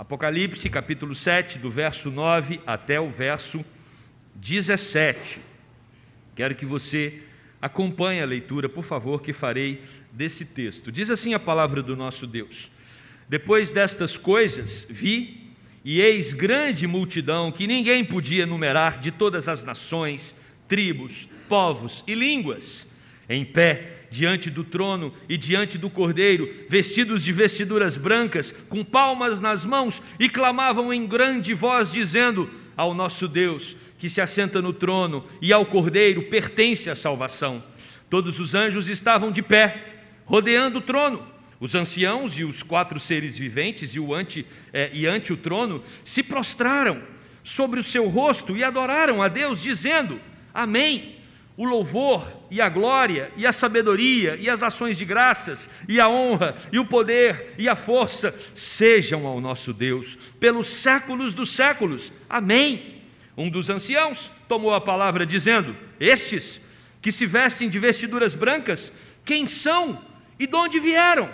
Apocalipse capítulo 7, do verso 9 até o verso 17. Quero que você acompanhe a leitura, por favor, que farei desse texto. Diz assim a palavra do nosso Deus: Depois destas coisas, vi e eis grande multidão que ninguém podia numerar de todas as nações, tribos, povos e línguas, em pé diante do trono e diante do cordeiro, vestidos de vestiduras brancas, com palmas nas mãos, e clamavam em grande voz, dizendo: Ao nosso Deus, que se assenta no trono, e ao cordeiro pertence a salvação. Todos os anjos estavam de pé, rodeando o trono. Os anciãos e os quatro seres viventes e, o ante, eh, e ante o trono se prostraram sobre o seu rosto e adoraram a Deus, dizendo: Amém o louvor e a glória e a sabedoria e as ações de graças e a honra e o poder e a força sejam ao nosso Deus pelos séculos dos séculos. Amém. Um dos anciãos tomou a palavra dizendo: Estes que se vestem de vestiduras brancas, quem são e de onde vieram?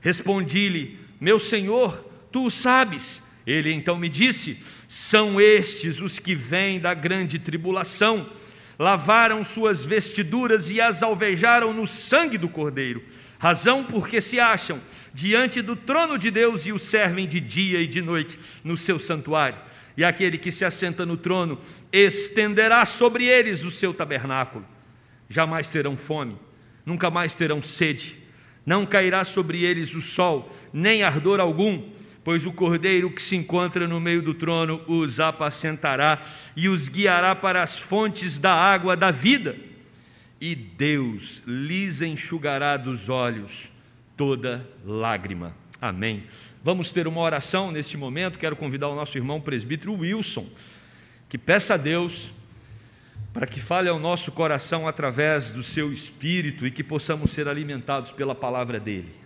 Respondi-lhe: Meu senhor, tu o sabes. Ele então me disse: São estes os que vêm da grande tribulação lavaram suas vestiduras e as alvejaram no sangue do Cordeiro, razão porque se acham diante do trono de Deus e o servem de dia e de noite no seu santuário. E aquele que se assenta no trono estenderá sobre eles o seu tabernáculo. Jamais terão fome, nunca mais terão sede, não cairá sobre eles o sol, nem ardor algum pois o cordeiro que se encontra no meio do trono os apacentará e os guiará para as fontes da água da vida, e Deus lhes enxugará dos olhos toda lágrima. Amém. Vamos ter uma oração neste momento. Quero convidar o nosso irmão presbítero Wilson, que peça a Deus para que fale ao nosso coração através do seu espírito e que possamos ser alimentados pela palavra dele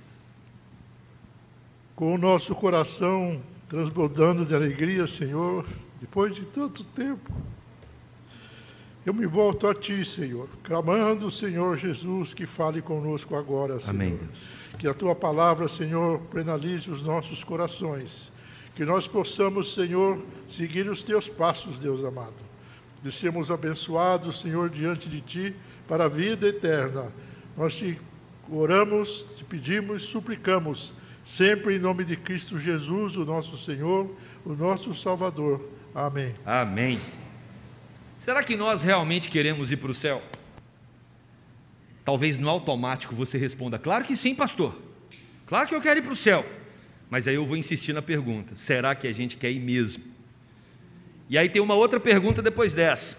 com o nosso coração transbordando de alegria, Senhor, depois de tanto tempo. Eu me volto a Ti, Senhor, clamando, Senhor Jesus, que fale conosco agora, Senhor. Amém. Que a Tua palavra, Senhor, penalize os nossos corações. Que nós possamos, Senhor, seguir os Teus passos, Deus amado. De sermos abençoados, Senhor, diante de Ti, para a vida eterna. Nós te oramos, te pedimos, suplicamos sempre em nome de Cristo Jesus, o nosso Senhor, o nosso Salvador. Amém. Amém. Será que nós realmente queremos ir para o céu? Talvez no automático você responda: Claro que sim, pastor. Claro que eu quero ir para o céu. Mas aí eu vou insistir na pergunta: será que a gente quer ir mesmo? E aí tem uma outra pergunta depois dessa.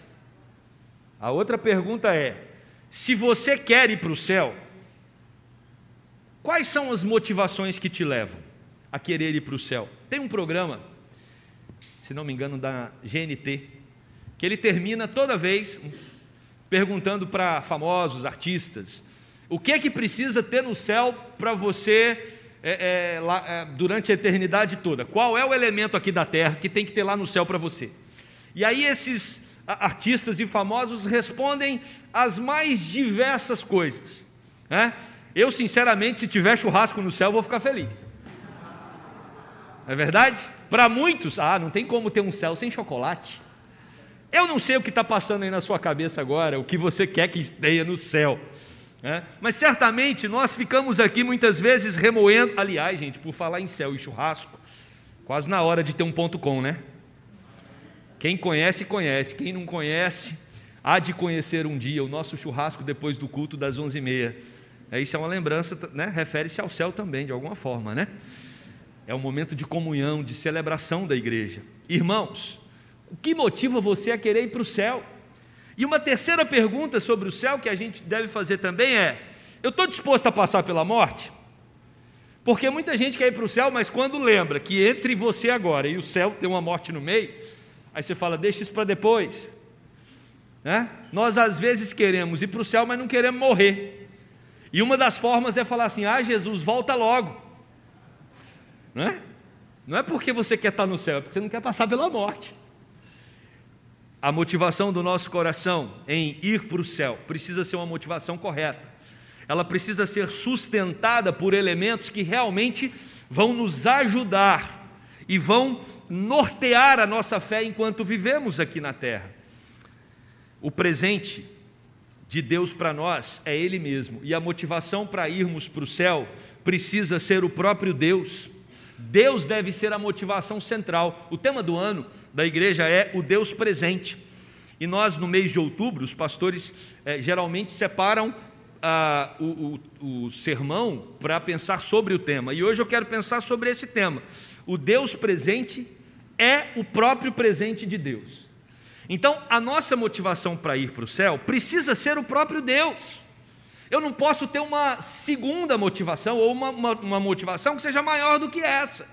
A outra pergunta é: se você quer ir para o céu, Quais são as motivações que te levam a querer ir para o céu? Tem um programa, se não me engano, da GNT, que ele termina toda vez perguntando para famosos, artistas, o que é que precisa ter no céu para você é, é, lá, é, durante a eternidade toda? Qual é o elemento aqui da terra que tem que ter lá no céu para você? E aí esses artistas e famosos respondem as mais diversas coisas. Né? Eu, sinceramente, se tiver churrasco no céu, vou ficar feliz. É verdade? Para muitos, ah, não tem como ter um céu sem chocolate. Eu não sei o que está passando aí na sua cabeça agora, o que você quer que esteja no céu. Né? Mas certamente nós ficamos aqui muitas vezes remoendo. Aliás, gente, por falar em céu e churrasco, quase na hora de ter um ponto com, né? Quem conhece, conhece. Quem não conhece, há de conhecer um dia o nosso churrasco depois do culto das onze e meia. É, isso é uma lembrança, né? refere-se ao céu também, de alguma forma, né? É um momento de comunhão, de celebração da igreja. Irmãos, o que motiva você a querer ir para o céu? E uma terceira pergunta sobre o céu que a gente deve fazer também é: eu estou disposto a passar pela morte? Porque muita gente quer ir para o céu, mas quando lembra que entre você agora e o céu tem uma morte no meio, aí você fala, deixa isso para depois. Né? Nós às vezes queremos ir para o céu, mas não queremos morrer. E uma das formas é falar assim: ah, Jesus, volta logo. Não é? Não é porque você quer estar no céu, é porque você não quer passar pela morte. A motivação do nosso coração em ir para o céu precisa ser uma motivação correta. Ela precisa ser sustentada por elementos que realmente vão nos ajudar e vão nortear a nossa fé enquanto vivemos aqui na terra. O presente de Deus para nós é Ele mesmo, e a motivação para irmos para o céu precisa ser o próprio Deus. Deus deve ser a motivação central. O tema do ano da igreja é o Deus presente. E nós, no mês de outubro, os pastores eh, geralmente separam ah, o, o, o sermão para pensar sobre o tema. E hoje eu quero pensar sobre esse tema. O Deus presente é o próprio presente de Deus. Então, a nossa motivação para ir para o céu precisa ser o próprio Deus. Eu não posso ter uma segunda motivação ou uma, uma, uma motivação que seja maior do que essa.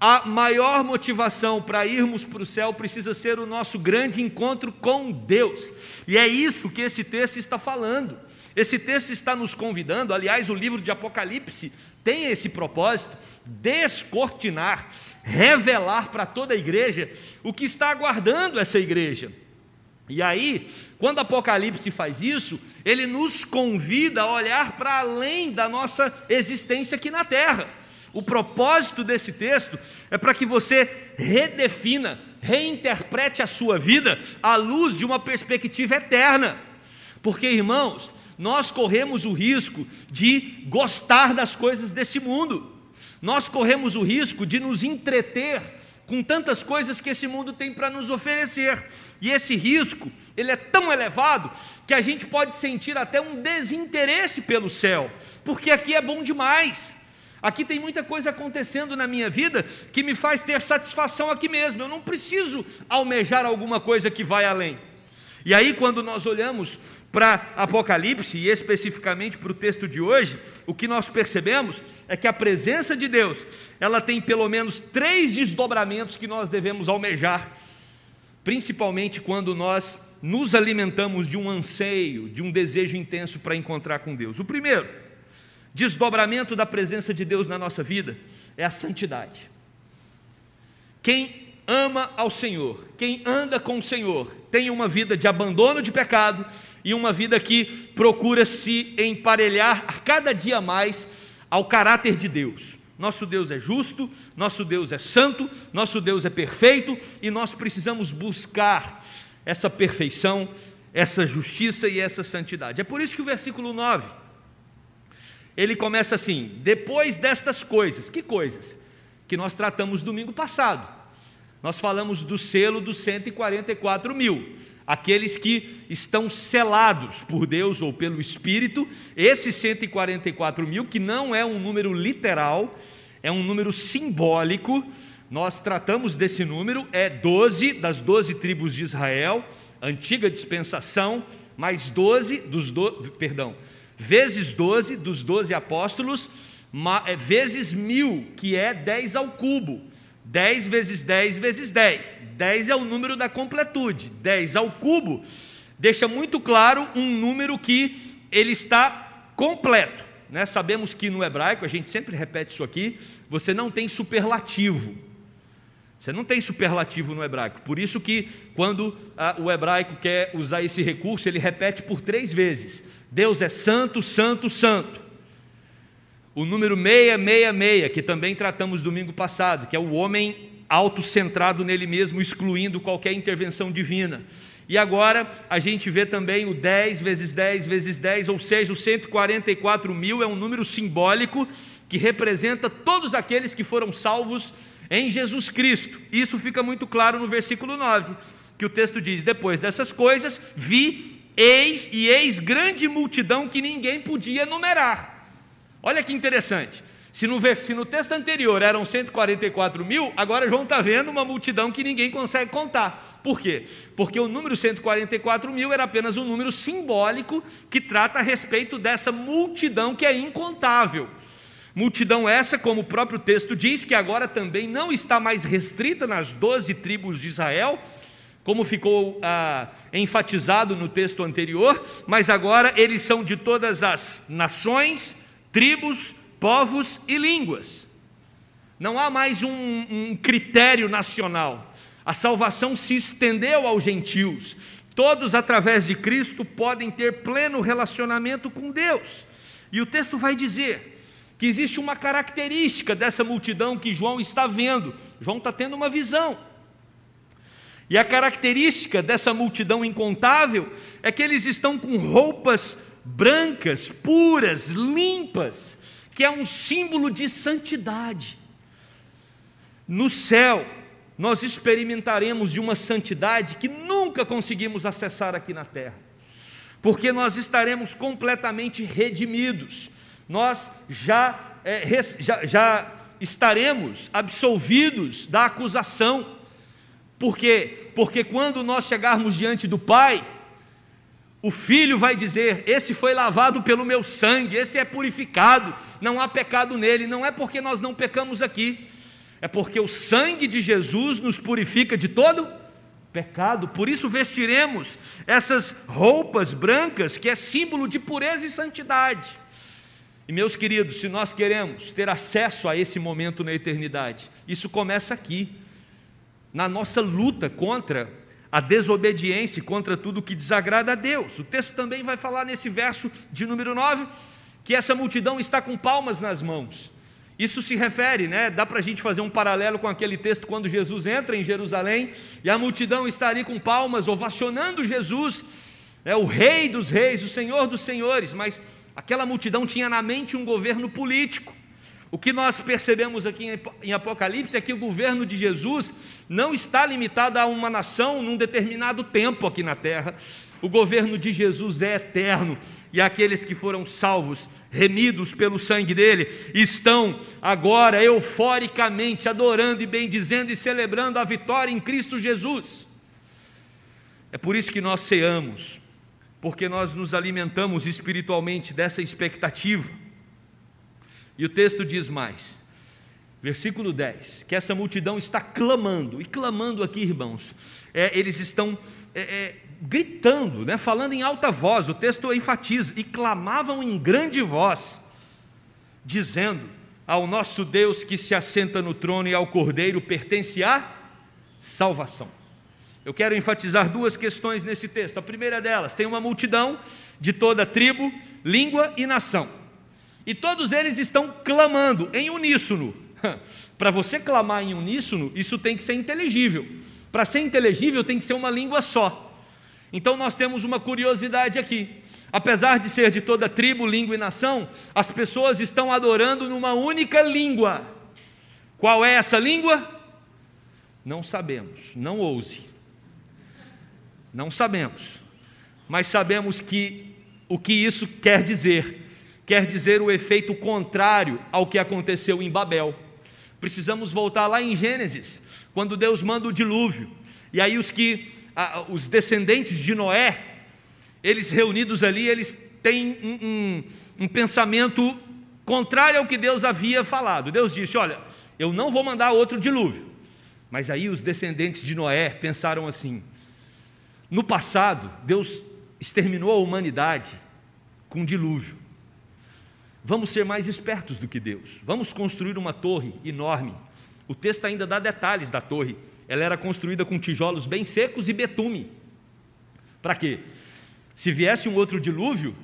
A maior motivação para irmos para o céu precisa ser o nosso grande encontro com Deus. E é isso que esse texto está falando. Esse texto está nos convidando, aliás, o livro de Apocalipse tem esse propósito, descortinar, revelar para toda a igreja o que está aguardando essa igreja. E aí, quando Apocalipse faz isso, ele nos convida a olhar para além da nossa existência aqui na terra. O propósito desse texto é para que você redefina, reinterprete a sua vida à luz de uma perspectiva eterna. Porque, irmãos, nós corremos o risco de gostar das coisas desse mundo, nós corremos o risco de nos entreter com tantas coisas que esse mundo tem para nos oferecer, e esse risco, ele é tão elevado que a gente pode sentir até um desinteresse pelo céu, porque aqui é bom demais. Aqui tem muita coisa acontecendo na minha vida que me faz ter satisfação aqui mesmo. Eu não preciso almejar alguma coisa que vai além. E aí, quando nós olhamos para Apocalipse e especificamente para o texto de hoje, o que nós percebemos é que a presença de Deus, ela tem pelo menos três desdobramentos que nós devemos almejar, principalmente quando nós nos alimentamos de um anseio, de um desejo intenso para encontrar com Deus. O primeiro desdobramento da presença de Deus na nossa vida é a santidade. Quem ama ao Senhor, quem anda com o Senhor, tem uma vida de abandono de pecado e uma vida que procura se emparelhar a cada dia mais ao caráter de Deus. Nosso Deus é justo, nosso Deus é santo, nosso Deus é perfeito e nós precisamos buscar essa perfeição, essa justiça e essa santidade. É por isso que o versículo 9 ele começa assim: depois destas coisas, que coisas? Que nós tratamos domingo passado. Nós falamos do selo dos 144 mil aqueles que estão selados por Deus ou pelo Espírito, esses 144 mil, que não é um número literal, é um número simbólico, nós tratamos desse número, é 12 das 12 tribos de Israel, antiga dispensação, mais 12 dos do, perdão, vezes 12 dos 12 apóstolos, é, vezes mil, que é 10 ao cubo. 10 vezes 10 vezes 10. 10 é o número da completude. 10 ao cubo deixa muito claro um número que ele está completo. Né? Sabemos que no hebraico, a gente sempre repete isso aqui, você não tem superlativo. Você não tem superlativo no hebraico. Por isso que quando ah, o hebraico quer usar esse recurso, ele repete por três vezes. Deus é santo, santo, santo o número 666, que também tratamos domingo passado, que é o homem autocentrado nele mesmo, excluindo qualquer intervenção divina. E agora a gente vê também o 10 vezes 10 vezes 10, ou seja, os 144 mil é um número simbólico que representa todos aqueles que foram salvos em Jesus Cristo. Isso fica muito claro no versículo 9, que o texto diz: Depois dessas coisas, vi, eis e eis grande multidão que ninguém podia numerar Olha que interessante. Se no, se no texto anterior eram 144 mil, agora João está vendo uma multidão que ninguém consegue contar. Por quê? Porque o número 144 mil era apenas um número simbólico que trata a respeito dessa multidão que é incontável. Multidão essa, como o próprio texto diz, que agora também não está mais restrita nas doze tribos de Israel, como ficou ah, enfatizado no texto anterior, mas agora eles são de todas as nações, tribos, povos e línguas. Não há mais um, um critério nacional. A salvação se estendeu aos gentios. Todos, através de Cristo, podem ter pleno relacionamento com Deus. E o texto vai dizer que existe uma característica dessa multidão que João está vendo. João está tendo uma visão. E a característica dessa multidão incontável é que eles estão com roupas brancas, puras, limpas, que é um símbolo de santidade. No céu, nós experimentaremos de uma santidade que nunca conseguimos acessar aqui na terra, porque nós estaremos completamente redimidos, nós já, é, já, já estaremos absolvidos da acusação, por quê? Porque quando nós chegarmos diante do Pai, o filho vai dizer: Esse foi lavado pelo meu sangue, esse é purificado, não há pecado nele. Não é porque nós não pecamos aqui, é porque o sangue de Jesus nos purifica de todo pecado. Por isso vestiremos essas roupas brancas, que é símbolo de pureza e santidade. E meus queridos, se nós queremos ter acesso a esse momento na eternidade, isso começa aqui na nossa luta contra a desobediência, contra tudo que desagrada a Deus. O texto também vai falar nesse verso de número 9 que essa multidão está com palmas nas mãos. Isso se refere, né? Dá para a gente fazer um paralelo com aquele texto quando Jesus entra em Jerusalém e a multidão está ali com palmas, ovacionando Jesus, é o Rei dos Reis, o Senhor dos Senhores, mas aquela multidão tinha na mente um governo político. O que nós percebemos aqui em Apocalipse é que o governo de Jesus não está limitado a uma nação num determinado tempo aqui na terra. O governo de Jesus é eterno e aqueles que foram salvos, remidos pelo sangue dele, estão agora euforicamente adorando e bendizendo e celebrando a vitória em Cristo Jesus. É por isso que nós ceamos, porque nós nos alimentamos espiritualmente dessa expectativa. E o texto diz mais, versículo 10, que essa multidão está clamando, e clamando aqui, irmãos, é, eles estão é, é, gritando, né, falando em alta voz, o texto enfatiza, e clamavam em grande voz, dizendo: Ao nosso Deus que se assenta no trono e ao Cordeiro pertence a salvação. Eu quero enfatizar duas questões nesse texto. A primeira delas, tem uma multidão de toda tribo, língua e nação. E todos eles estão clamando em uníssono. Para você clamar em uníssono, isso tem que ser inteligível. Para ser inteligível, tem que ser uma língua só. Então nós temos uma curiosidade aqui. Apesar de ser de toda tribo, língua e nação, as pessoas estão adorando numa única língua. Qual é essa língua? Não sabemos, não ouse. Não sabemos. Mas sabemos que o que isso quer dizer quer dizer o efeito contrário ao que aconteceu em Babel. Precisamos voltar lá em Gênesis, quando Deus manda o dilúvio, e aí os que os descendentes de Noé, eles reunidos ali, eles têm um, um, um pensamento contrário ao que Deus havia falado. Deus disse: Olha, eu não vou mandar outro dilúvio. Mas aí os descendentes de Noé pensaram assim: no passado, Deus exterminou a humanidade com um dilúvio. Vamos ser mais espertos do que Deus. Vamos construir uma torre enorme. O texto ainda dá detalhes da torre. Ela era construída com tijolos bem secos e betume. Para quê? Se viesse um outro dilúvio,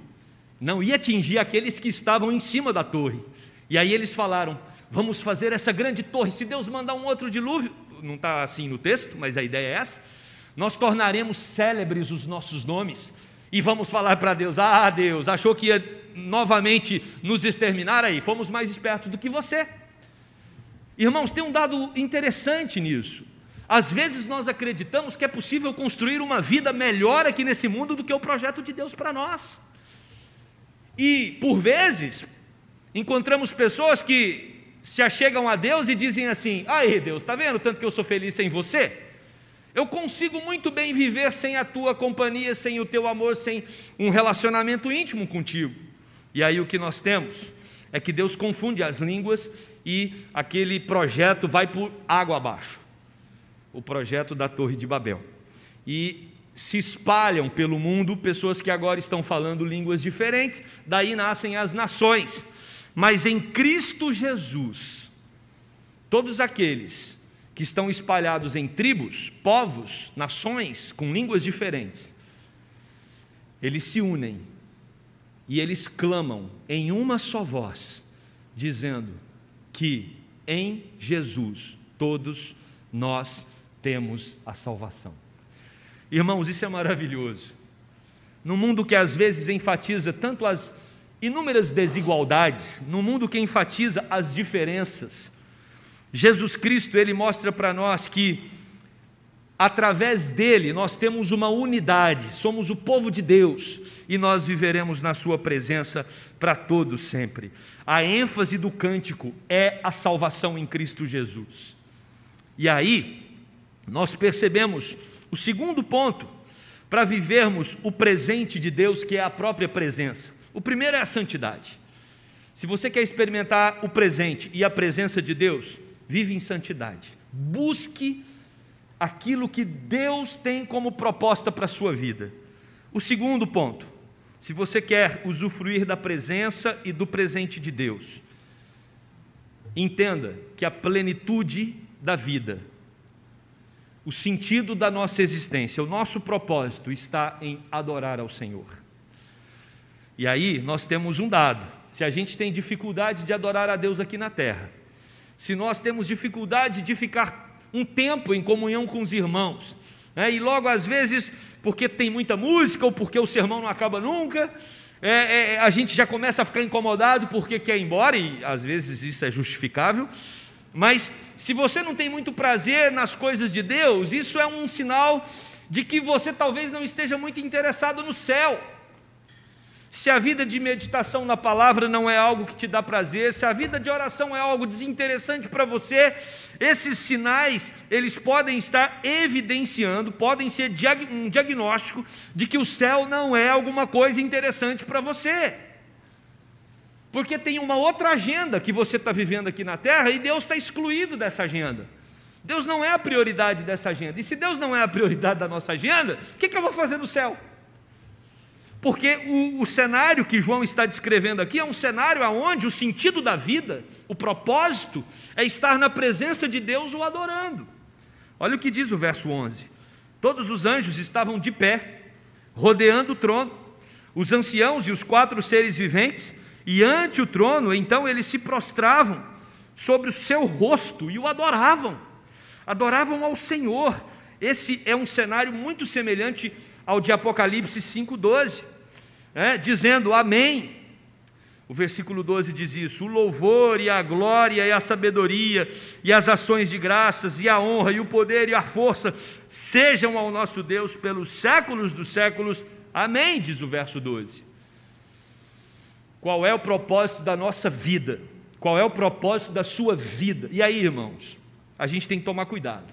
não ia atingir aqueles que estavam em cima da torre. E aí eles falaram: vamos fazer essa grande torre. Se Deus mandar um outro dilúvio, não está assim no texto, mas a ideia é essa. Nós tornaremos célebres os nossos nomes e vamos falar para Deus: ah, Deus, achou que ia novamente nos exterminar aí, fomos mais espertos do que você. Irmãos, tem um dado interessante nisso. Às vezes nós acreditamos que é possível construir uma vida melhor aqui nesse mundo do que o projeto de Deus para nós. E, por vezes, encontramos pessoas que se achegam a Deus e dizem assim: Aí, Deus, está vendo tanto que eu sou feliz sem você? Eu consigo muito bem viver sem a tua companhia, sem o teu amor, sem um relacionamento íntimo contigo. E aí o que nós temos é que Deus confunde as línguas e aquele projeto vai por água abaixo o projeto da Torre de Babel. E se espalham pelo mundo pessoas que agora estão falando línguas diferentes, daí nascem as nações. Mas em Cristo Jesus, todos aqueles que estão espalhados em tribos, povos, nações com línguas diferentes, eles se unem e eles clamam em uma só voz: dizendo que em Jesus todos nós temos a salvação. Irmãos, isso é maravilhoso. No mundo que às vezes enfatiza tanto as inúmeras desigualdades, no mundo que enfatiza as diferenças, Jesus Cristo, ele mostra para nós que através dele nós temos uma unidade, somos o povo de Deus e nós viveremos na sua presença para todos sempre. A ênfase do cântico é a salvação em Cristo Jesus. E aí nós percebemos o segundo ponto para vivermos o presente de Deus, que é a própria presença. O primeiro é a santidade. Se você quer experimentar o presente e a presença de Deus, vive em santidade. Busque aquilo que Deus tem como proposta para a sua vida. O segundo ponto, se você quer usufruir da presença e do presente de Deus, entenda que a plenitude da vida, o sentido da nossa existência, o nosso propósito está em adorar ao Senhor. E aí nós temos um dado: se a gente tem dificuldade de adorar a Deus aqui na terra, se nós temos dificuldade de ficar um tempo em comunhão com os irmãos, né? e logo às vezes, porque tem muita música ou porque o sermão não acaba nunca, é, é, a gente já começa a ficar incomodado porque quer ir embora, e às vezes isso é justificável, mas se você não tem muito prazer nas coisas de Deus, isso é um sinal de que você talvez não esteja muito interessado no céu. Se a vida de meditação na palavra não é algo que te dá prazer, se a vida de oração é algo desinteressante para você, esses sinais, eles podem estar evidenciando, podem ser um diagnóstico de que o céu não é alguma coisa interessante para você. Porque tem uma outra agenda que você está vivendo aqui na terra e Deus está excluído dessa agenda. Deus não é a prioridade dessa agenda. E se Deus não é a prioridade da nossa agenda, o que, que eu vou fazer no céu? Porque o, o, cenário que João está descrevendo aqui é um cenário onde o sentido da vida, o propósito, é estar na presença de Deus o adorando. Olha o que diz o verso 11: Todos os anjos estavam de pé, rodeando o trono, os anciãos e os quatro seres viventes, e ante o trono, então eles se prostravam sobre o seu rosto e o adoravam, adoravam ao Senhor. Esse é um cenário muito semelhante ao de Apocalipse 5,12 é, dizendo amém. O versículo 12 diz isso: o louvor e a glória e a sabedoria e as ações de graças e a honra e o poder e a força sejam ao nosso Deus pelos séculos dos séculos. Amém, diz o verso 12. Qual é o propósito da nossa vida? Qual é o propósito da sua vida? E aí, irmãos, a gente tem que tomar cuidado,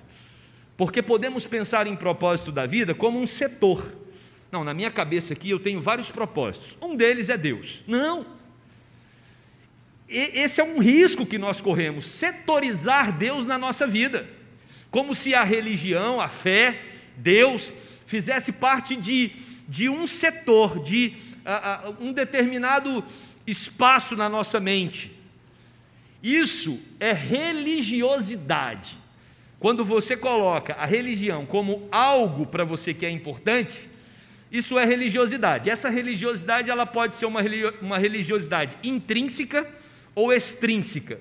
porque podemos pensar em propósito da vida como um setor. Não, na minha cabeça aqui eu tenho vários propósitos. Um deles é Deus. Não. E, esse é um risco que nós corremos, setorizar Deus na nossa vida. Como se a religião, a fé, Deus, fizesse parte de, de um setor, de um determinado espaço na nossa mente. Isso é religiosidade. Quando você coloca a religião como algo para você que é importante, isso é religiosidade. Essa religiosidade ela pode ser uma, uma religiosidade intrínseca ou extrínseca.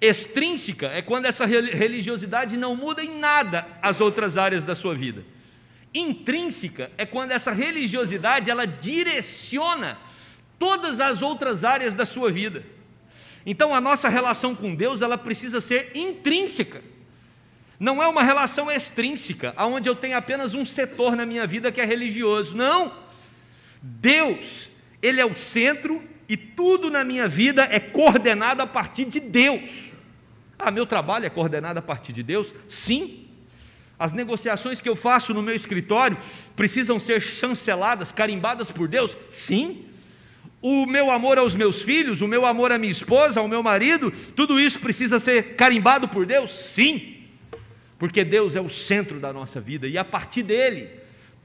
Extrínseca é quando essa religiosidade não muda em nada as outras áreas da sua vida. Intrínseca é quando essa religiosidade ela direciona todas as outras áreas da sua vida. Então a nossa relação com Deus ela precisa ser intrínseca. Não é uma relação extrínseca, onde eu tenho apenas um setor na minha vida que é religioso. Não! Deus, Ele é o centro e tudo na minha vida é coordenado a partir de Deus. Ah, meu trabalho é coordenado a partir de Deus? Sim. As negociações que eu faço no meu escritório precisam ser chanceladas, carimbadas por Deus? Sim. O meu amor aos meus filhos, o meu amor à minha esposa, ao meu marido, tudo isso precisa ser carimbado por Deus? Sim porque Deus é o centro da nossa vida e a partir dele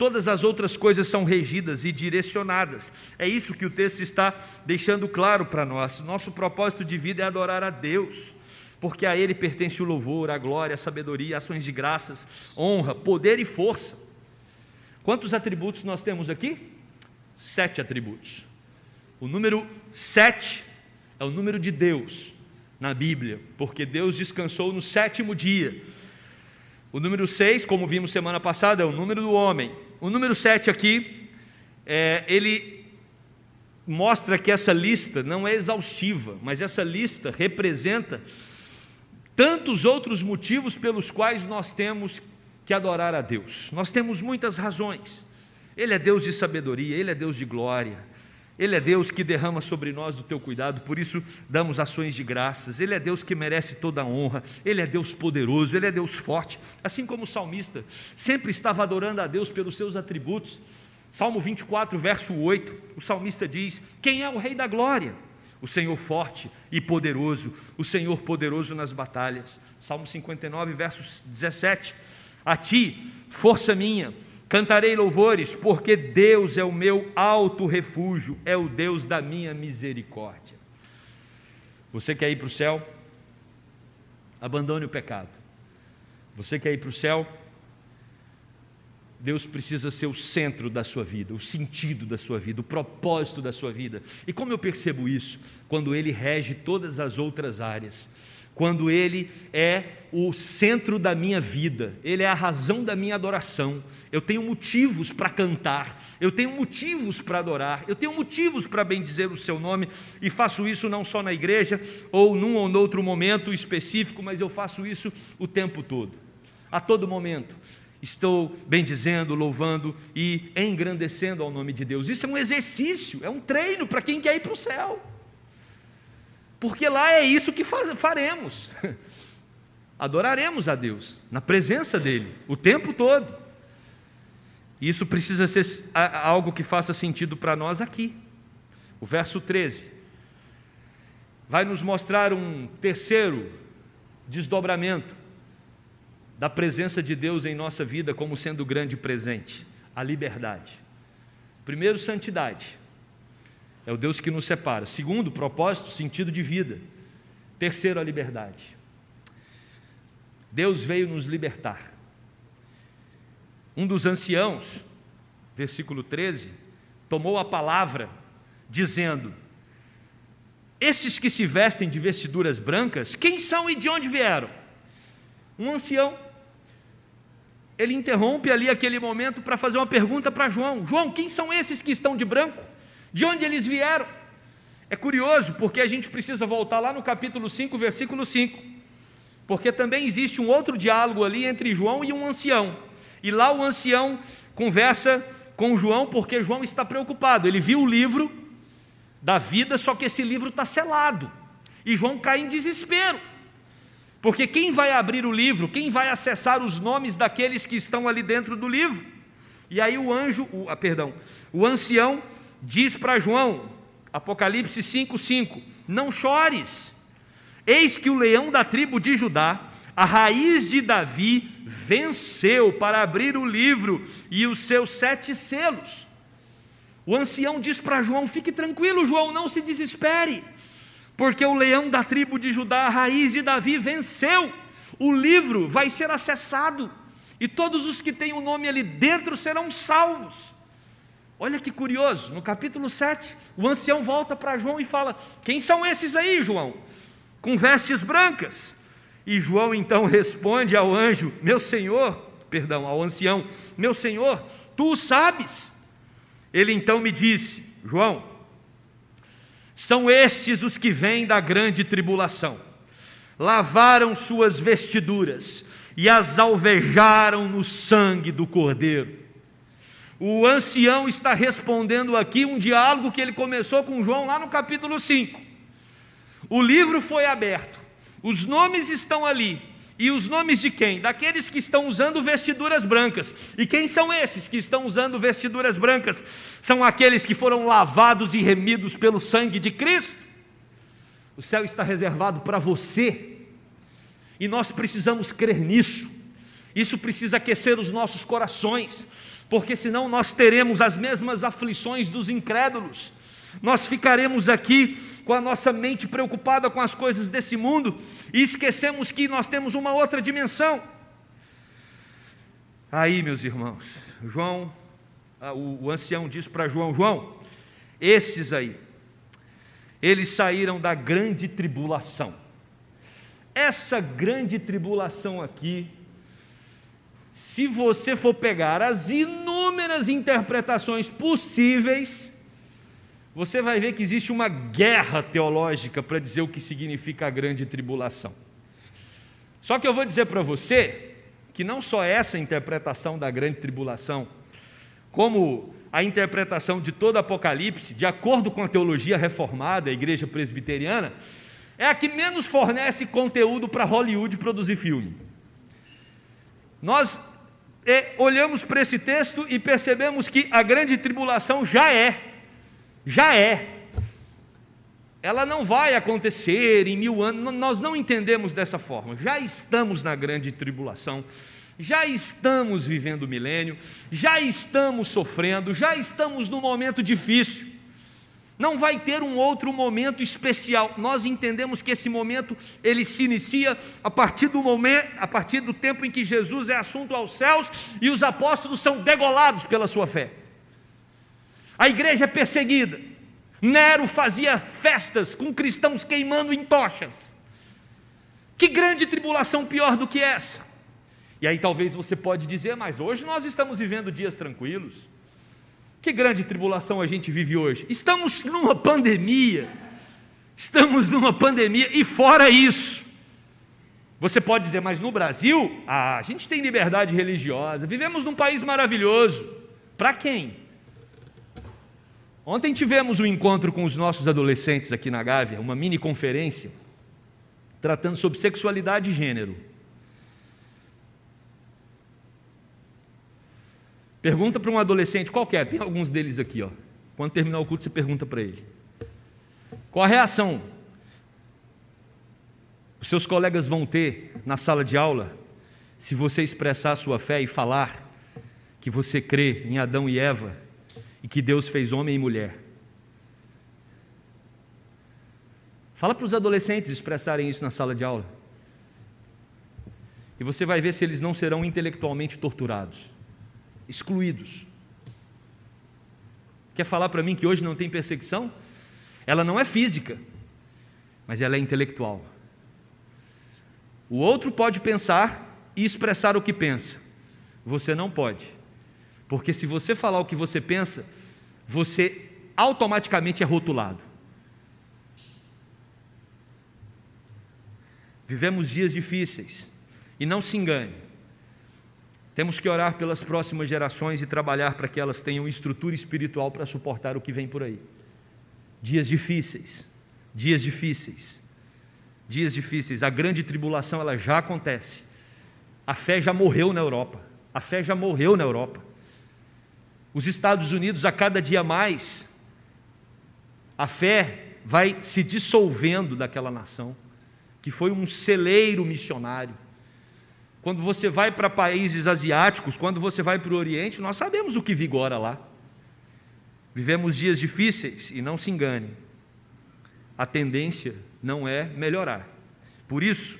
todas as outras coisas são regidas e direcionadas. É isso que o texto está deixando claro para nós. Nosso propósito de vida é adorar a Deus, porque a Ele pertence o louvor, a glória, a sabedoria, ações de graças, honra, poder e força. Quantos atributos nós temos aqui? Sete atributos. O número sete é o número de Deus na Bíblia, porque Deus descansou no sétimo dia. O número 6, como vimos semana passada, é o número do homem. O número 7 aqui, é, ele mostra que essa lista não é exaustiva, mas essa lista representa tantos outros motivos pelos quais nós temos que adorar a Deus. Nós temos muitas razões. Ele é Deus de sabedoria, Ele é Deus de glória, Ele é Deus que derrama sobre nós o teu cuidado, por isso damos ações de graças. Ele é Deus que merece toda a honra, Ele é Deus poderoso, Ele é Deus forte. Assim como o salmista sempre estava adorando a Deus pelos seus atributos. Salmo 24, verso 8, o salmista diz: Quem é o Rei da glória? O Senhor forte e poderoso, o Senhor poderoso nas batalhas. Salmo 59, verso 17: A ti, força minha, Cantarei louvores, porque Deus é o meu alto refúgio, é o Deus da minha misericórdia. Você quer ir para o céu? Abandone o pecado. Você quer ir para o céu? Deus precisa ser o centro da sua vida, o sentido da sua vida, o propósito da sua vida. E como eu percebo isso? Quando Ele rege todas as outras áreas quando Ele é o centro da minha vida, Ele é a razão da minha adoração. Eu tenho motivos para cantar, eu tenho motivos para adorar, eu tenho motivos para bendizer o Seu nome, e faço isso não só na igreja, ou num ou noutro momento específico, mas eu faço isso o tempo todo, a todo momento. Estou bendizendo, louvando e engrandecendo ao nome de Deus. Isso é um exercício, é um treino para quem quer ir para o céu porque lá é isso que faz, faremos. Adoraremos a Deus, na presença dEle, o tempo todo. Isso precisa ser algo que faça sentido para nós aqui. O verso 13 vai nos mostrar um terceiro desdobramento da presença de Deus em nossa vida como sendo o grande presente: a liberdade. Primeiro, santidade. É o Deus que nos separa. Segundo, propósito, sentido de vida. Terceiro, a liberdade. Deus veio nos libertar. Um dos anciãos, versículo 13, tomou a palavra, dizendo: Esses que se vestem de vestiduras brancas, quem são e de onde vieram? Um ancião. Ele interrompe ali aquele momento para fazer uma pergunta para João: João, quem são esses que estão de branco? De onde eles vieram? É curioso, porque a gente precisa voltar lá no capítulo 5, versículo 5. Porque também existe um outro diálogo ali entre João e um ancião. E lá o ancião conversa com João, porque João está preocupado. Ele viu o livro da vida, só que esse livro está selado. E João cai em desespero. Porque quem vai abrir o livro, quem vai acessar os nomes daqueles que estão ali dentro do livro? E aí o anjo, o, ah, perdão, o ancião diz para João, Apocalipse 5,5: Não chores, eis que o leão da tribo de Judá, a raiz de Davi, venceu para abrir o livro e os seus sete selos. O ancião diz para João: Fique tranquilo, João, não se desespere, porque o leão da tribo de Judá, a raiz de Davi, venceu. O livro vai ser acessado e todos os que têm o nome ali dentro serão salvos. Olha que curioso, no capítulo 7, o ancião volta para João e fala: Quem são esses aí, João? Com vestes brancas. E João então responde ao anjo: Meu senhor, perdão, ao ancião: Meu senhor, tu o sabes. Ele então me disse: João, são estes os que vêm da grande tribulação, lavaram suas vestiduras e as alvejaram no sangue do cordeiro o ancião está respondendo aqui um diálogo que ele começou com João lá no capítulo 5. O livro foi aberto, os nomes estão ali. E os nomes de quem? Daqueles que estão usando vestiduras brancas. E quem são esses que estão usando vestiduras brancas? São aqueles que foram lavados e remidos pelo sangue de Cristo. O céu está reservado para você. E nós precisamos crer nisso. Isso precisa aquecer os nossos corações porque senão nós teremos as mesmas aflições dos incrédulos. Nós ficaremos aqui com a nossa mente preocupada com as coisas desse mundo e esquecemos que nós temos uma outra dimensão. Aí, meus irmãos, João, o, o ancião diz para João: João, esses aí, eles saíram da grande tribulação. Essa grande tribulação aqui, se você for pegar as inúmeras interpretações possíveis, você vai ver que existe uma guerra teológica para dizer o que significa a grande tribulação. Só que eu vou dizer para você que não só essa interpretação da grande tribulação, como a interpretação de todo Apocalipse, de acordo com a teologia reformada, a igreja presbiteriana, é a que menos fornece conteúdo para Hollywood produzir filme. Nós é, olhamos para esse texto e percebemos que a grande tribulação já é, já é. Ela não vai acontecer em mil anos, nós não entendemos dessa forma. Já estamos na grande tribulação, já estamos vivendo o milênio, já estamos sofrendo, já estamos num momento difícil. Não vai ter um outro momento especial. Nós entendemos que esse momento ele se inicia a partir do momento, a partir do tempo em que Jesus é assunto aos céus e os apóstolos são degolados pela sua fé. A igreja é perseguida. Nero fazia festas com cristãos queimando em tochas. Que grande tribulação pior do que essa? E aí talvez você pode dizer, mas hoje nós estamos vivendo dias tranquilos. Que grande tribulação a gente vive hoje? Estamos numa pandemia. Estamos numa pandemia e fora isso. Você pode dizer, mas no Brasil, ah, a gente tem liberdade religiosa, vivemos num país maravilhoso. Para quem? Ontem tivemos um encontro com os nossos adolescentes aqui na Gávea, uma mini conferência, tratando sobre sexualidade e gênero. Pergunta para um adolescente qualquer, tem alguns deles aqui, ó. Quando terminar o culto, você pergunta para ele. Qual a reação os seus colegas vão ter na sala de aula se você expressar a sua fé e falar que você crê em Adão e Eva e que Deus fez homem e mulher? Fala para os adolescentes expressarem isso na sala de aula. E você vai ver se eles não serão intelectualmente torturados excluídos. Quer falar para mim que hoje não tem perseguição? Ela não é física, mas ela é intelectual. O outro pode pensar e expressar o que pensa. Você não pode. Porque se você falar o que você pensa, você automaticamente é rotulado. Vivemos dias difíceis. E não se engane. Temos que orar pelas próximas gerações e trabalhar para que elas tenham estrutura espiritual para suportar o que vem por aí. Dias difíceis, dias difíceis, dias difíceis. A grande tribulação ela já acontece. A fé já morreu na Europa. A fé já morreu na Europa. Os Estados Unidos, a cada dia mais, a fé vai se dissolvendo daquela nação, que foi um celeiro missionário quando você vai para países asiáticos, quando você vai para o Oriente, nós sabemos o que vigora lá. Vivemos dias difíceis e não se engane, a tendência não é melhorar. Por isso,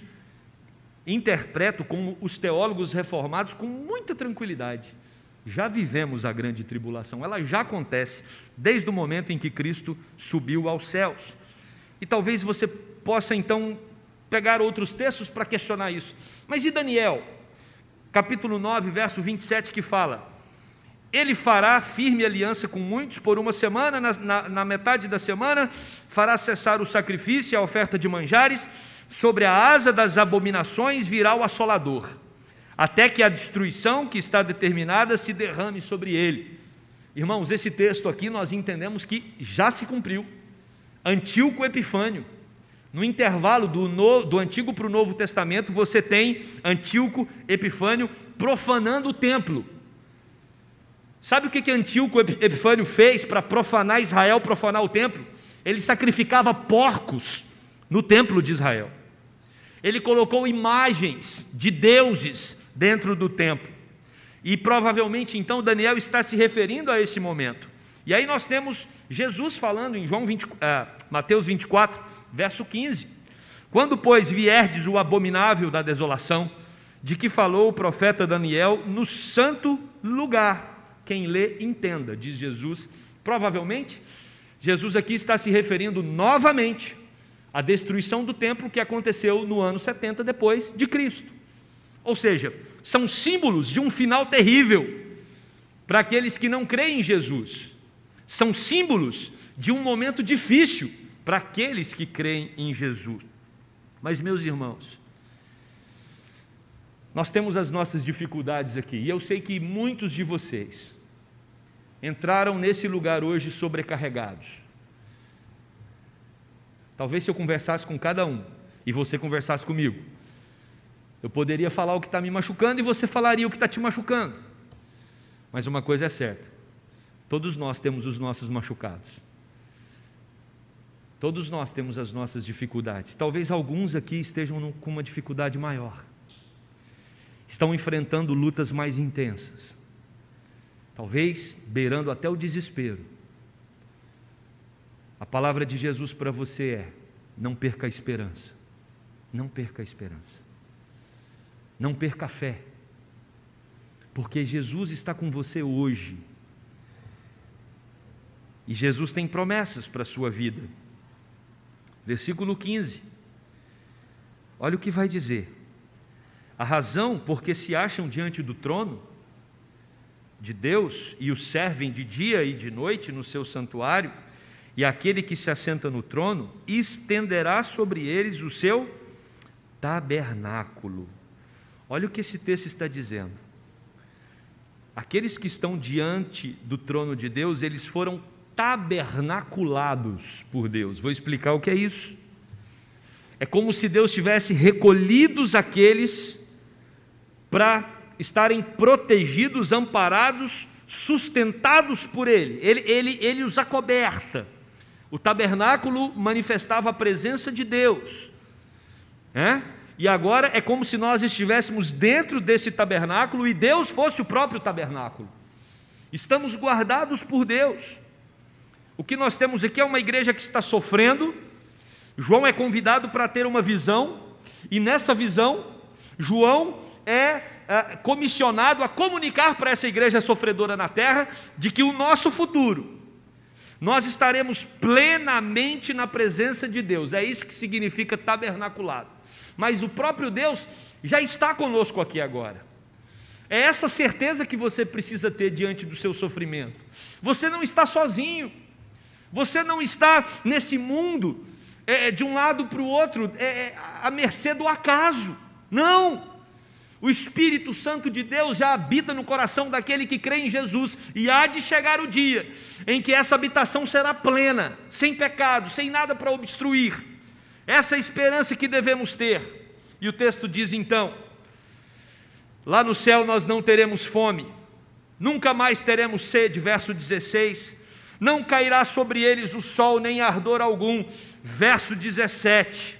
interpreto como os teólogos reformados com muita tranquilidade. Já vivemos a grande tribulação, ela já acontece desde o momento em que Cristo subiu aos céus. E talvez você possa então pegar outros textos para questionar isso. Mas e Daniel? Capítulo 9, verso 27, que fala: Ele fará firme aliança com muitos por uma semana, na, na, na metade da semana, fará cessar o sacrifício e a oferta de manjares, sobre a asa das abominações virá o assolador, até que a destruição que está determinada se derrame sobre ele. Irmãos, esse texto aqui nós entendemos que já se cumpriu. Antíoco Epifânio no intervalo do, no, do Antigo para o Novo Testamento, você tem Antíoco Epifânio profanando o templo. Sabe o que, que Antíoco Epifânio fez para profanar Israel, profanar o templo? Ele sacrificava porcos no templo de Israel. Ele colocou imagens de deuses dentro do templo. E provavelmente então Daniel está se referindo a esse momento. E aí nós temos Jesus falando em João 20, uh, Mateus 24, verso 15: Quando, pois, vierdes o abominável da desolação, de que falou o profeta Daniel no santo lugar, quem lê, entenda, diz Jesus, provavelmente Jesus aqui está se referindo novamente à destruição do templo que aconteceu no ano 70 depois de Cristo. Ou seja, são símbolos de um final terrível para aqueles que não creem em Jesus. São símbolos de um momento difícil para aqueles que creem em Jesus. Mas, meus irmãos, nós temos as nossas dificuldades aqui, e eu sei que muitos de vocês entraram nesse lugar hoje sobrecarregados. Talvez se eu conversasse com cada um e você conversasse comigo, eu poderia falar o que está me machucando e você falaria o que está te machucando. Mas uma coisa é certa: todos nós temos os nossos machucados. Todos nós temos as nossas dificuldades. Talvez alguns aqui estejam com uma dificuldade maior. Estão enfrentando lutas mais intensas. Talvez beirando até o desespero. A palavra de Jesus para você é: não perca a esperança. Não perca a esperança. Não perca a fé. Porque Jesus está com você hoje. E Jesus tem promessas para a sua vida. Versículo 15. Olha o que vai dizer. A razão porque se acham diante do trono de Deus e o servem de dia e de noite no seu santuário, e aquele que se assenta no trono estenderá sobre eles o seu tabernáculo. Olha o que esse texto está dizendo. Aqueles que estão diante do trono de Deus, eles foram tabernaculados por Deus. Vou explicar o que é isso. É como se Deus tivesse recolhidos aqueles para estarem protegidos, amparados, sustentados por Ele. Ele, ele. ele os acoberta. O tabernáculo manifestava a presença de Deus. É? E agora é como se nós estivéssemos dentro desse tabernáculo e Deus fosse o próprio tabernáculo. Estamos guardados por Deus. O que nós temos aqui é uma igreja que está sofrendo. João é convidado para ter uma visão, e nessa visão, João é, é comissionado a comunicar para essa igreja sofredora na terra de que o nosso futuro, nós estaremos plenamente na presença de Deus. É isso que significa tabernaculado mas o próprio Deus já está conosco aqui agora. É essa certeza que você precisa ter diante do seu sofrimento. Você não está sozinho, você não está nesse mundo é, é de um lado para o outro, é, é, à mercê do acaso. Não! O Espírito Santo de Deus já habita no coração daquele que crê em Jesus, e há de chegar o dia em que essa habitação será plena, sem pecado, sem nada para obstruir. Essa é a esperança que devemos ter. E o texto diz então: lá no céu nós não teremos fome, nunca mais teremos sede, verso 16. Não cairá sobre eles o sol nem ardor algum, verso 17.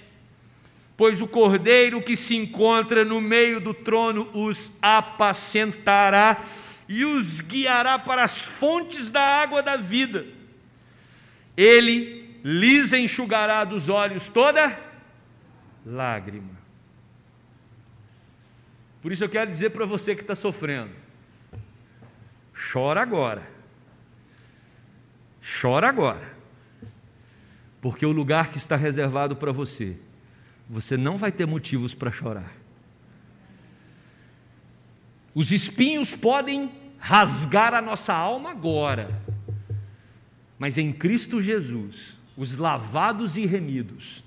Pois o cordeiro que se encontra no meio do trono os apacentará e os guiará para as fontes da água da vida. Ele lhes enxugará dos olhos toda lágrima. Por isso eu quero dizer para você que está sofrendo: chora agora. Chora agora. Porque o lugar que está reservado para você, você não vai ter motivos para chorar. Os espinhos podem rasgar a nossa alma agora, mas em Cristo Jesus, os lavados e remidos,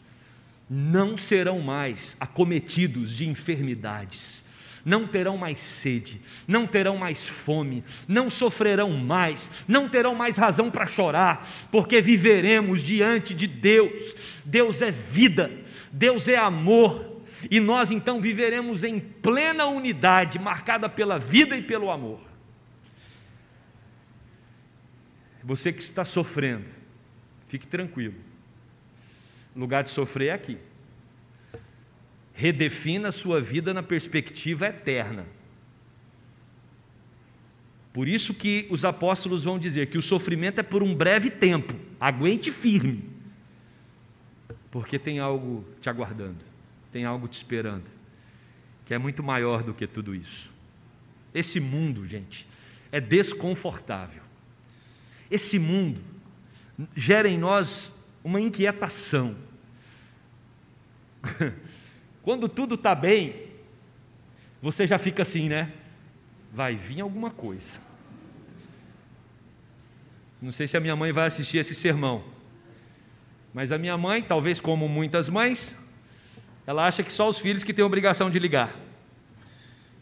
não serão mais acometidos de enfermidades, não terão mais sede, não terão mais fome, não sofrerão mais, não terão mais razão para chorar, porque viveremos diante de Deus. Deus é vida, Deus é amor, e nós então viveremos em plena unidade, marcada pela vida e pelo amor. Você que está sofrendo, Fique tranquilo. O lugar de sofrer é aqui. Redefina a sua vida na perspectiva eterna. Por isso que os apóstolos vão dizer que o sofrimento é por um breve tempo. Aguente firme. Porque tem algo te aguardando, tem algo te esperando, que é muito maior do que tudo isso. Esse mundo, gente, é desconfortável. Esse mundo gera em nós uma inquietação. Quando tudo está bem, você já fica assim, né? Vai vir alguma coisa. Não sei se a minha mãe vai assistir esse sermão, mas a minha mãe, talvez como muitas mães, ela acha que só os filhos que têm obrigação de ligar.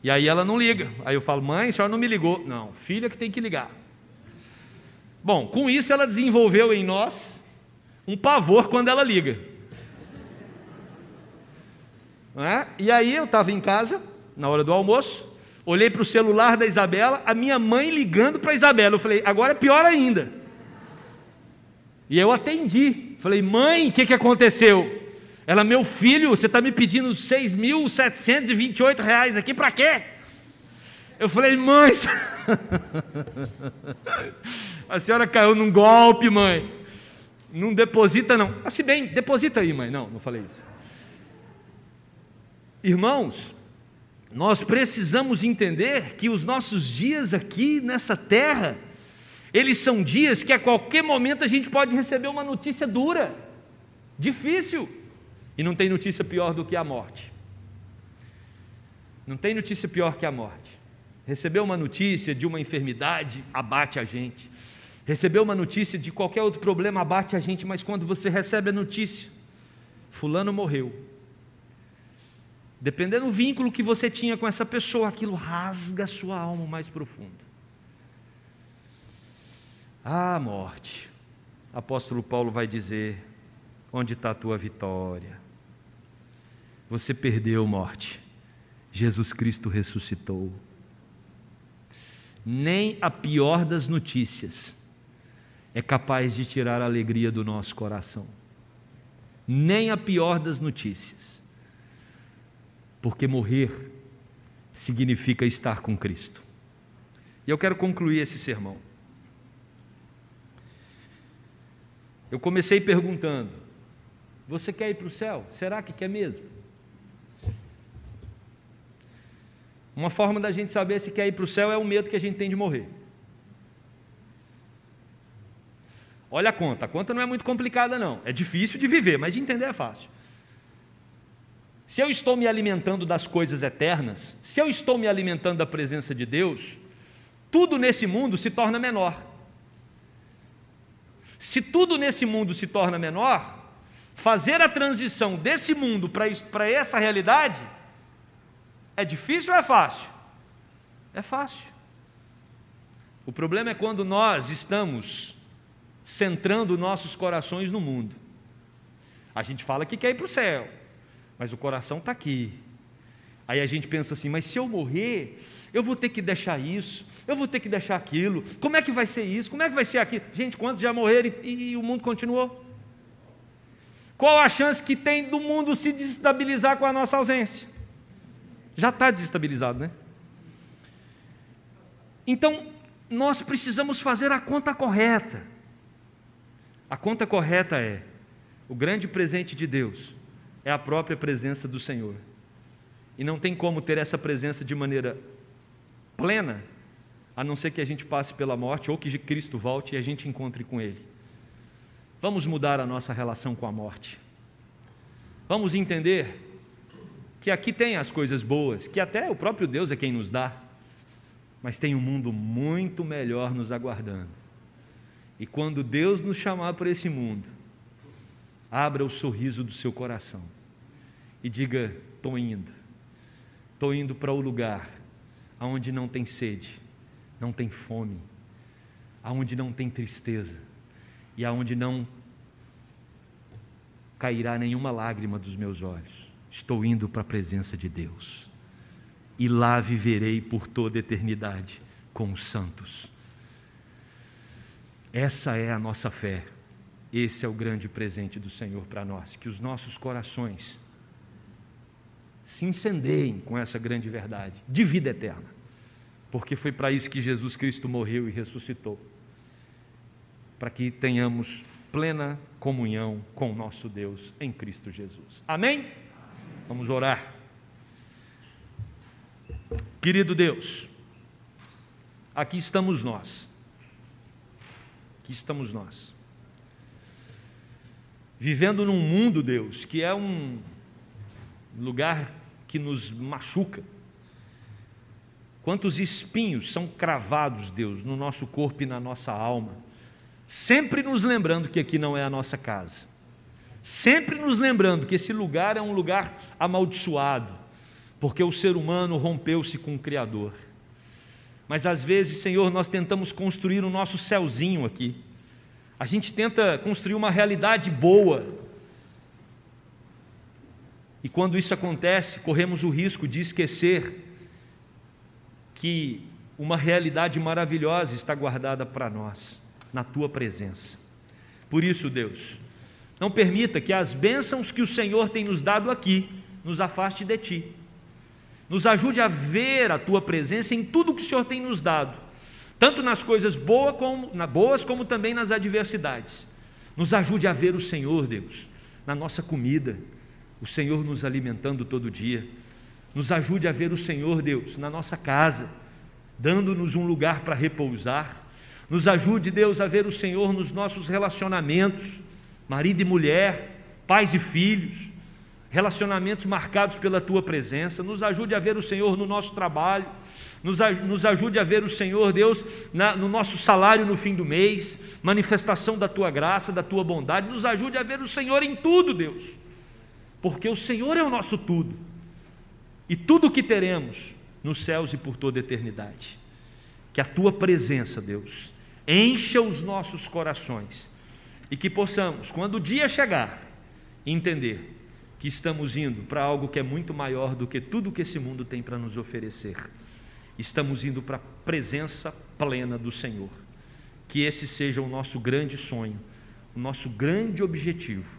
E aí ela não liga. Aí eu falo, mãe, a senhora não me ligou. Não, filha que tem que ligar. Bom, com isso ela desenvolveu em nós um pavor quando ela liga. É? E aí eu estava em casa, na hora do almoço, olhei para o celular da Isabela, a minha mãe ligando para a Isabela. Eu falei, agora é pior ainda. E eu atendi. Falei, mãe, o que, que aconteceu? Ela, meu filho, você está me pedindo 6.728 reais aqui para quê? Eu falei, mãe, a senhora caiu num golpe, mãe. Não deposita, não. Ah, se bem, deposita aí, mãe. Não, não falei isso. Irmãos, nós precisamos entender que os nossos dias aqui nessa terra, eles são dias que a qualquer momento a gente pode receber uma notícia dura, difícil. E não tem notícia pior do que a morte. Não tem notícia pior que a morte. Receber uma notícia de uma enfermidade abate a gente. Receber uma notícia de qualquer outro problema abate a gente, mas quando você recebe a notícia, fulano morreu. Dependendo do vínculo que você tinha com essa pessoa, aquilo rasga sua alma mais profundo. Ah, morte. Apóstolo Paulo vai dizer: onde está a tua vitória? Você perdeu morte. Jesus Cristo ressuscitou. Nem a pior das notícias é capaz de tirar a alegria do nosso coração. Nem a pior das notícias. Porque morrer significa estar com Cristo. E eu quero concluir esse sermão. Eu comecei perguntando: Você quer ir para o céu? Será que quer mesmo? Uma forma da gente saber se quer ir para o céu é o medo que a gente tem de morrer. Olha a conta, a conta não é muito complicada, não. É difícil de viver, mas de entender é fácil. Se eu estou me alimentando das coisas eternas, se eu estou me alimentando da presença de Deus, tudo nesse mundo se torna menor. Se tudo nesse mundo se torna menor, fazer a transição desse mundo para essa realidade é difícil ou é fácil? É fácil. O problema é quando nós estamos centrando nossos corações no mundo. A gente fala que quer ir para o céu, mas o coração está aqui. Aí a gente pensa assim: mas se eu morrer, eu vou ter que deixar isso, eu vou ter que deixar aquilo, como é que vai ser isso, como é que vai ser aquilo? Gente, quantos já morreram e, e o mundo continuou? Qual a chance que tem do mundo se desestabilizar com a nossa ausência? Já está desestabilizado, né? Então, nós precisamos fazer a conta correta. A conta correta é: o grande presente de Deus é a própria presença do Senhor. E não tem como ter essa presença de maneira plena, a não ser que a gente passe pela morte ou que Cristo volte e a gente encontre com Ele. Vamos mudar a nossa relação com a morte. Vamos entender que aqui tem as coisas boas, que até o próprio Deus é quem nos dá, mas tem um mundo muito melhor nos aguardando. E quando Deus nos chamar para esse mundo, abra o sorriso do seu coração e diga: estou indo, estou indo para o lugar aonde não tem sede, não tem fome, aonde não tem tristeza e aonde não cairá nenhuma lágrima dos meus olhos Estou indo para a presença de Deus. E lá viverei por toda a eternidade com os santos. Essa é a nossa fé. Esse é o grande presente do Senhor para nós. Que os nossos corações se incendeiem com essa grande verdade de vida eterna. Porque foi para isso que Jesus Cristo morreu e ressuscitou para que tenhamos plena comunhão com o nosso Deus em Cristo Jesus. Amém? Vamos orar. Querido Deus, aqui estamos nós. Aqui estamos nós. Vivendo num mundo, Deus, que é um lugar que nos machuca. Quantos espinhos são cravados, Deus, no nosso corpo e na nossa alma, sempre nos lembrando que aqui não é a nossa casa, sempre nos lembrando que esse lugar é um lugar amaldiçoado, porque o ser humano rompeu-se com o Criador. Mas às vezes, Senhor, nós tentamos construir o nosso céuzinho aqui, a gente tenta construir uma realidade boa, e quando isso acontece, corremos o risco de esquecer que uma realidade maravilhosa está guardada para nós, na tua presença. Por isso, Deus, não permita que as bênçãos que o Senhor tem nos dado aqui nos afaste de ti. Nos ajude a ver a tua presença em tudo que o Senhor tem nos dado, tanto nas coisas boas como, na boas como também nas adversidades. Nos ajude a ver o Senhor, Deus, na nossa comida, o Senhor nos alimentando todo dia nos ajude a ver o Senhor, Deus, na nossa casa, dando-nos um lugar para repousar. Nos ajude, Deus, a ver o Senhor nos nossos relacionamentos, marido e mulher, pais e filhos, relacionamentos marcados pela tua presença. Nos ajude a ver o Senhor no nosso trabalho. Nos, nos ajude a ver o Senhor, Deus, na, no nosso salário no fim do mês, manifestação da tua graça, da tua bondade. Nos ajude a ver o Senhor em tudo, Deus, porque o Senhor é o nosso tudo e tudo o que teremos nos céus e por toda eternidade. Que a tua presença, Deus, encha os nossos corações e que possamos, quando o dia chegar, entender que estamos indo para algo que é muito maior do que tudo que esse mundo tem para nos oferecer. Estamos indo para a presença plena do Senhor. Que esse seja o nosso grande sonho, o nosso grande objetivo.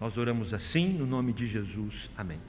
Nós oramos assim no nome de Jesus. Amém.